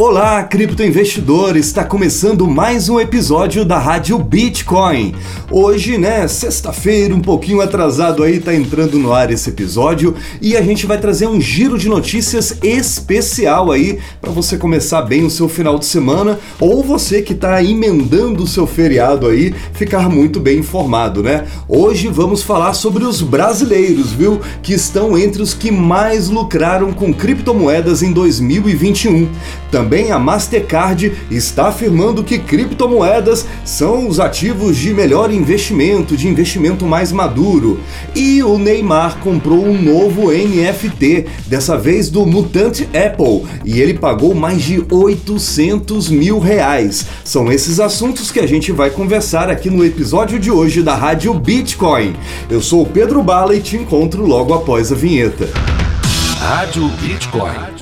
Olá, criptoinvestidor! Está começando mais um episódio da Rádio Bitcoin. Hoje, né, sexta-feira, um pouquinho atrasado aí, tá entrando no ar esse episódio e a gente vai trazer um giro de notícias especial aí para você começar bem o seu final de semana ou você que tá emendando o seu feriado aí, ficar muito bem informado, né? Hoje vamos falar sobre os brasileiros, viu, que estão entre os que mais lucraram com criptomoedas em 2021. Também a Mastercard está afirmando que criptomoedas são os ativos de melhor investimento, de investimento mais maduro. E o Neymar comprou um novo NFT, dessa vez do Mutante Apple, e ele pagou mais de 800 mil reais. São esses assuntos que a gente vai conversar aqui no episódio de hoje da Rádio Bitcoin. Eu sou o Pedro Bala e te encontro logo após a vinheta. Rádio Bitcoin.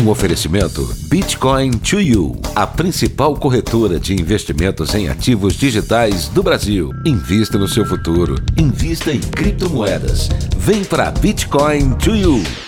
Um oferecimento Bitcoin to You, a principal corretora de investimentos em ativos digitais do Brasil. Invista no seu futuro. Invista em criptomoedas. Vem para Bitcoin to You.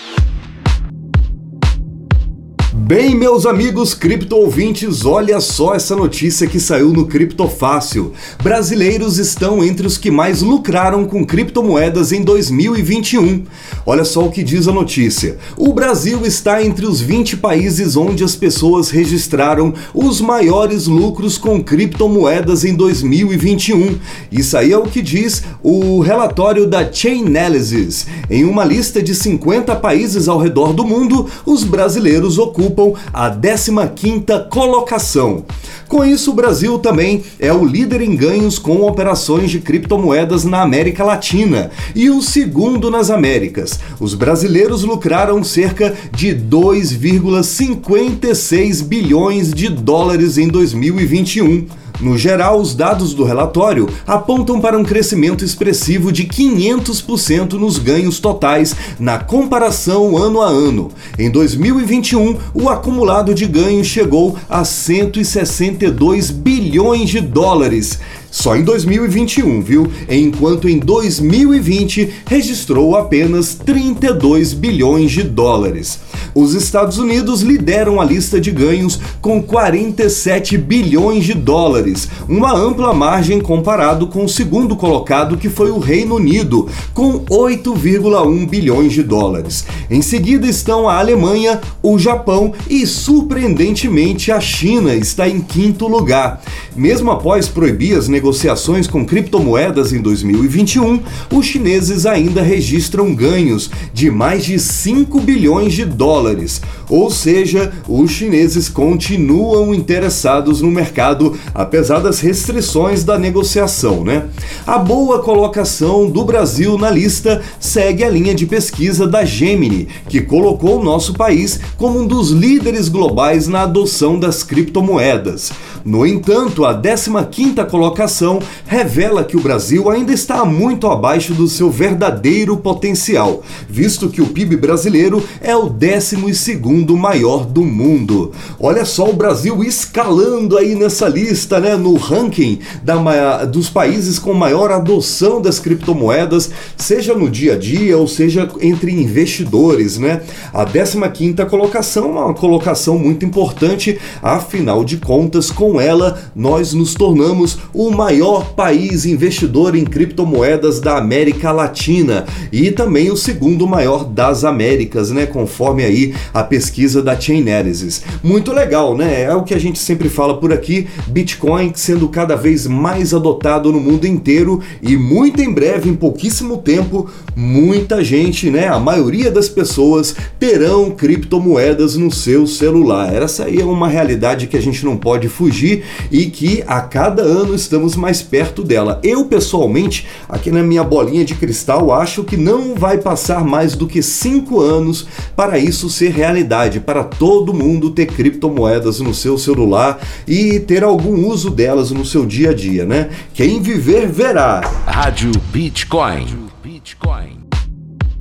Bem, meus amigos cripto ouvintes, olha só essa notícia que saiu no Criptofácil. Brasileiros estão entre os que mais lucraram com criptomoedas em 2021. Olha só o que diz a notícia. O Brasil está entre os 20 países onde as pessoas registraram os maiores lucros com criptomoedas em 2021. Isso aí é o que diz o relatório da Chainalysis. Em uma lista de 50 países ao redor do mundo, os brasileiros ocupam a 15ª colocação. Com isso, o Brasil também é o líder em ganhos com operações de criptomoedas na América Latina e o segundo nas Américas. Os brasileiros lucraram cerca de 2,56 bilhões de dólares em 2021 no geral, os dados do relatório apontam para um crescimento expressivo de 500% nos ganhos totais na comparação ano a ano. Em 2021, o acumulado de ganhos chegou a 162 bilhões de dólares, só em 2021, viu? Enquanto em 2020 registrou apenas 32 bilhões de dólares. Os Estados Unidos lideram a lista de ganhos com 47 bilhões de dólares, uma ampla margem comparado com o segundo colocado que foi o Reino Unido, com 8,1 bilhões de dólares. Em seguida estão a Alemanha, o Japão e, surpreendentemente, a China está em quinto lugar. Mesmo após proibir as negociações com criptomoedas em 2021, os chineses ainda registram ganhos de mais de 5 bilhões de dólares dólares. Ou seja, os chineses continuam interessados no mercado, apesar das restrições da negociação, né? A boa colocação do Brasil na lista segue a linha de pesquisa da Gemini, que colocou o nosso país como um dos líderes globais na adoção das criptomoedas. No entanto, a 15ª colocação revela que o Brasil ainda está muito abaixo do seu verdadeiro potencial, visto que o PIB brasileiro é o 12º maior do mundo. Olha só o Brasil escalando aí nessa lista, né, no ranking da, dos países com maior adoção das criptomoedas, seja no dia a dia ou seja entre investidores, né? A 15ª colocação é uma colocação muito importante, afinal de contas, com ela, nós nos tornamos o maior país investidor em criptomoedas da América Latina e também o segundo maior das Américas, né? Conforme aí a pesquisa da Chainalysis. Muito legal, né? É o que a gente sempre fala por aqui, Bitcoin sendo cada vez mais adotado no mundo inteiro e muito em breve, em pouquíssimo tempo, muita gente, né? A maioria das pessoas terão criptomoedas no seu celular. Essa aí é uma realidade que a gente não pode fugir e que a cada ano estamos mais perto dela. Eu, pessoalmente, aqui na minha bolinha de cristal, acho que não vai passar mais do que cinco anos para isso ser realidade, para todo mundo ter criptomoedas no seu celular e ter algum uso delas no seu dia a dia, né? Quem viver verá. Rádio Bitcoin. Bitcoin.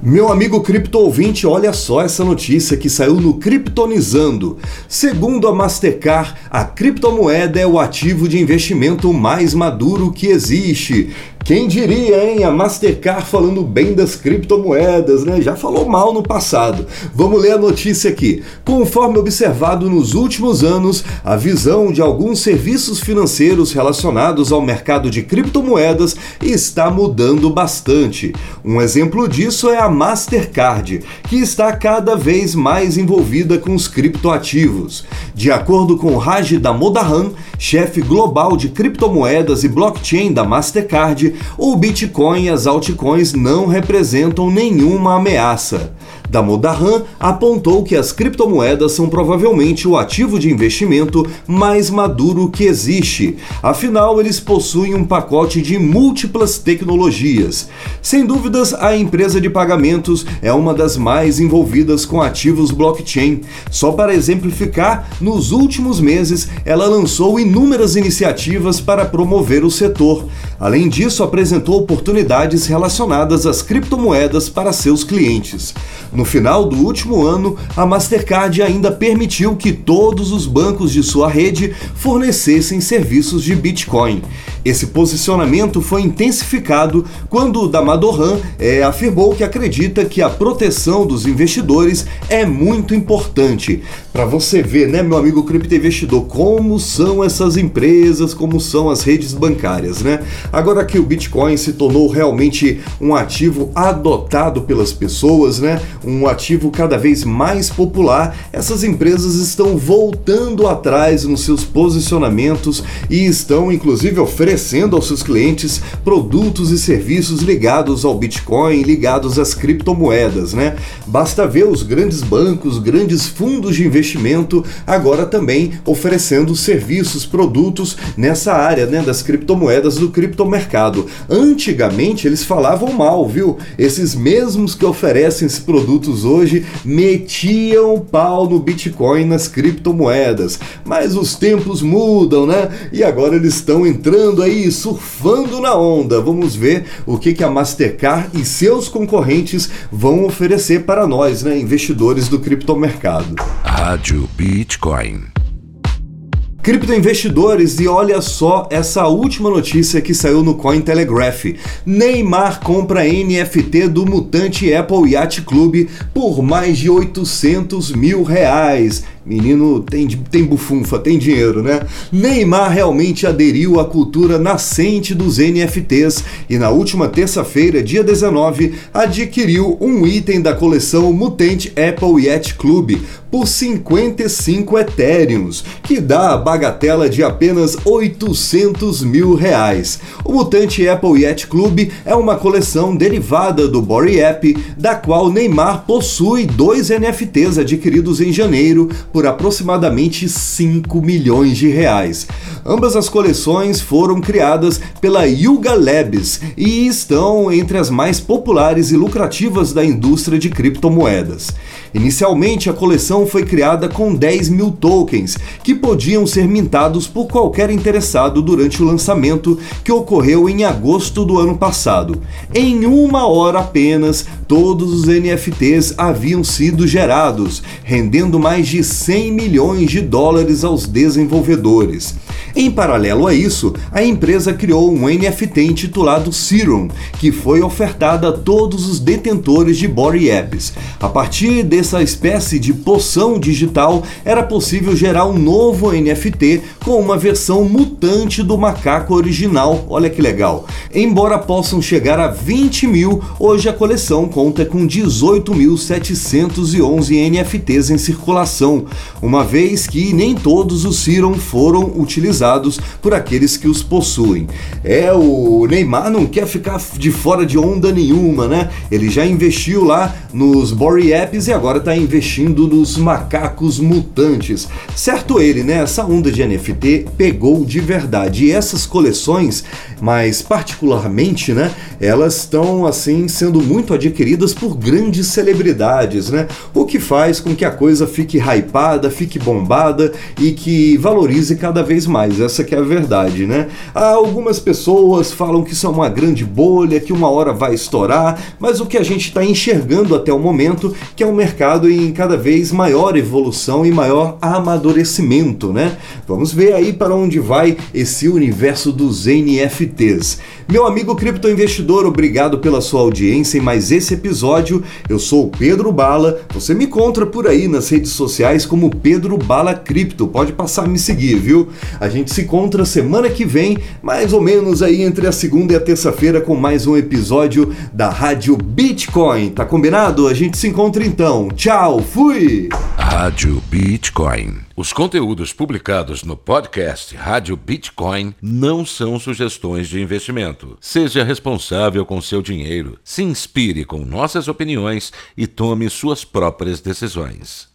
Meu amigo cripto ouvinte, olha só essa notícia que saiu no Criptonizando. Segundo a Mastercard, a criptomoeda é o ativo de investimento mais maduro que existe. Quem diria, hein? A Mastercard falando bem das criptomoedas, né? Já falou mal no passado. Vamos ler a notícia aqui. Conforme observado nos últimos anos, a visão de alguns serviços financeiros relacionados ao mercado de criptomoedas está mudando bastante. Um exemplo disso é a Mastercard, que está cada vez mais envolvida com os criptoativos. De acordo com Raj Damodaran, chefe global de criptomoedas e blockchain da Mastercard, o Bitcoin e as altcoins não representam nenhuma ameaça. Damodaran apontou que as criptomoedas são provavelmente o ativo de investimento mais maduro que existe. Afinal, eles possuem um pacote de múltiplas tecnologias. Sem dúvidas, a empresa de pagamentos é uma das mais envolvidas com ativos blockchain. Só para exemplificar, nos últimos meses ela lançou inúmeras iniciativas para promover o setor. Além disso, apresentou oportunidades relacionadas às criptomoedas para seus clientes. No final do último ano, a Mastercard ainda permitiu que todos os bancos de sua rede fornecessem serviços de Bitcoin. Esse posicionamento foi intensificado quando Damodaran é, afirmou que acredita que a proteção dos investidores é muito importante. Para você ver, né, meu amigo cripto investidor, como são essas empresas, como são as redes bancárias, né? Agora que o Bitcoin se tornou realmente um ativo adotado pelas pessoas, né? Um ativo cada vez mais popular, essas empresas estão voltando atrás nos seus posicionamentos e estão inclusive oferecendo oferecendo aos seus clientes produtos e serviços ligados ao Bitcoin, ligados às criptomoedas, né? Basta ver os grandes bancos, grandes fundos de investimento agora também oferecendo serviços, produtos nessa área, né, das criptomoedas do criptomercado. Antigamente eles falavam mal, viu? Esses mesmos que oferecem esses produtos hoje metiam pau no Bitcoin nas criptomoedas. Mas os tempos mudam, né? E agora eles estão entrando aí, surfando na onda. Vamos ver o que, que a Mastercard e seus concorrentes vão oferecer para nós, né, investidores do criptomercado. Rádio Bitcoin. Criptoinvestidores, e olha só essa última notícia que saiu no Cointelegraph. Neymar compra NFT do mutante Apple Yacht Club por mais de 800 mil reais. Menino tem, tem bufunfa, tem dinheiro, né? Neymar realmente aderiu à cultura nascente dos NFTs e na última terça-feira, dia 19, adquiriu um item da coleção Mutante Apple Yacht Club por 55 Ethereums, que dá a bagatela de apenas 800 mil reais. O Mutante Apple Yacht Club é uma coleção derivada do Body App, da qual Neymar possui dois NFTs adquiridos em janeiro por aproximadamente 5 milhões de reais. Ambas as coleções foram criadas pela Yuga Labs e estão entre as mais populares e lucrativas da indústria de criptomoedas. Inicialmente, a coleção foi criada com 10 mil tokens, que podiam ser mintados por qualquer interessado durante o lançamento, que ocorreu em agosto do ano passado. Em uma hora apenas, todos os NFTs haviam sido gerados, rendendo mais de 100 milhões de dólares aos desenvolvedores. Em paralelo a isso, a empresa criou um NFT intitulado Serum, que foi ofertado a todos os detentores de Body Apps. A partir dessa espécie de poção digital, era possível gerar um novo NFT com uma versão mutante do macaco original. Olha que legal! Embora possam chegar a 20 mil, hoje a coleção conta com 18.711 NFTs em circulação, uma vez que nem todos os Serum foram utilizados por aqueles que os possuem. É, o Neymar não quer ficar de fora de onda nenhuma, né? Ele já investiu lá nos Body Apps e agora está investindo nos macacos mutantes. Certo ele, né? Essa onda de NFT pegou de verdade. E essas coleções, mais particularmente, né? Elas estão assim sendo muito adquiridas por grandes celebridades, né? O que faz com que a coisa fique hypada fique bombada e que valorize cada vez mais. Essa que é a verdade, né? Algumas pessoas falam que isso é uma grande bolha, que uma hora vai estourar, mas o que a gente está enxergando até o momento que é um mercado em cada vez maior evolução e maior amadurecimento, né? Vamos ver aí para onde vai esse universo dos NFTs. Meu amigo criptoinvestidor, obrigado pela sua audiência em mais esse episódio. Eu sou o Pedro Bala. Você me encontra por aí nas redes sociais como Pedro Bala Cripto. Pode passar a me seguir, viu? A gente se encontra semana que vem, mais ou menos aí entre a segunda e a terça-feira com mais um episódio da Rádio Bitcoin. Tá combinado? A gente se encontra então. Tchau, fui. Rádio Bitcoin. Os conteúdos publicados no podcast Rádio Bitcoin não são sugestões de investimento. Seja responsável com seu dinheiro, se inspire com nossas opiniões e tome suas próprias decisões.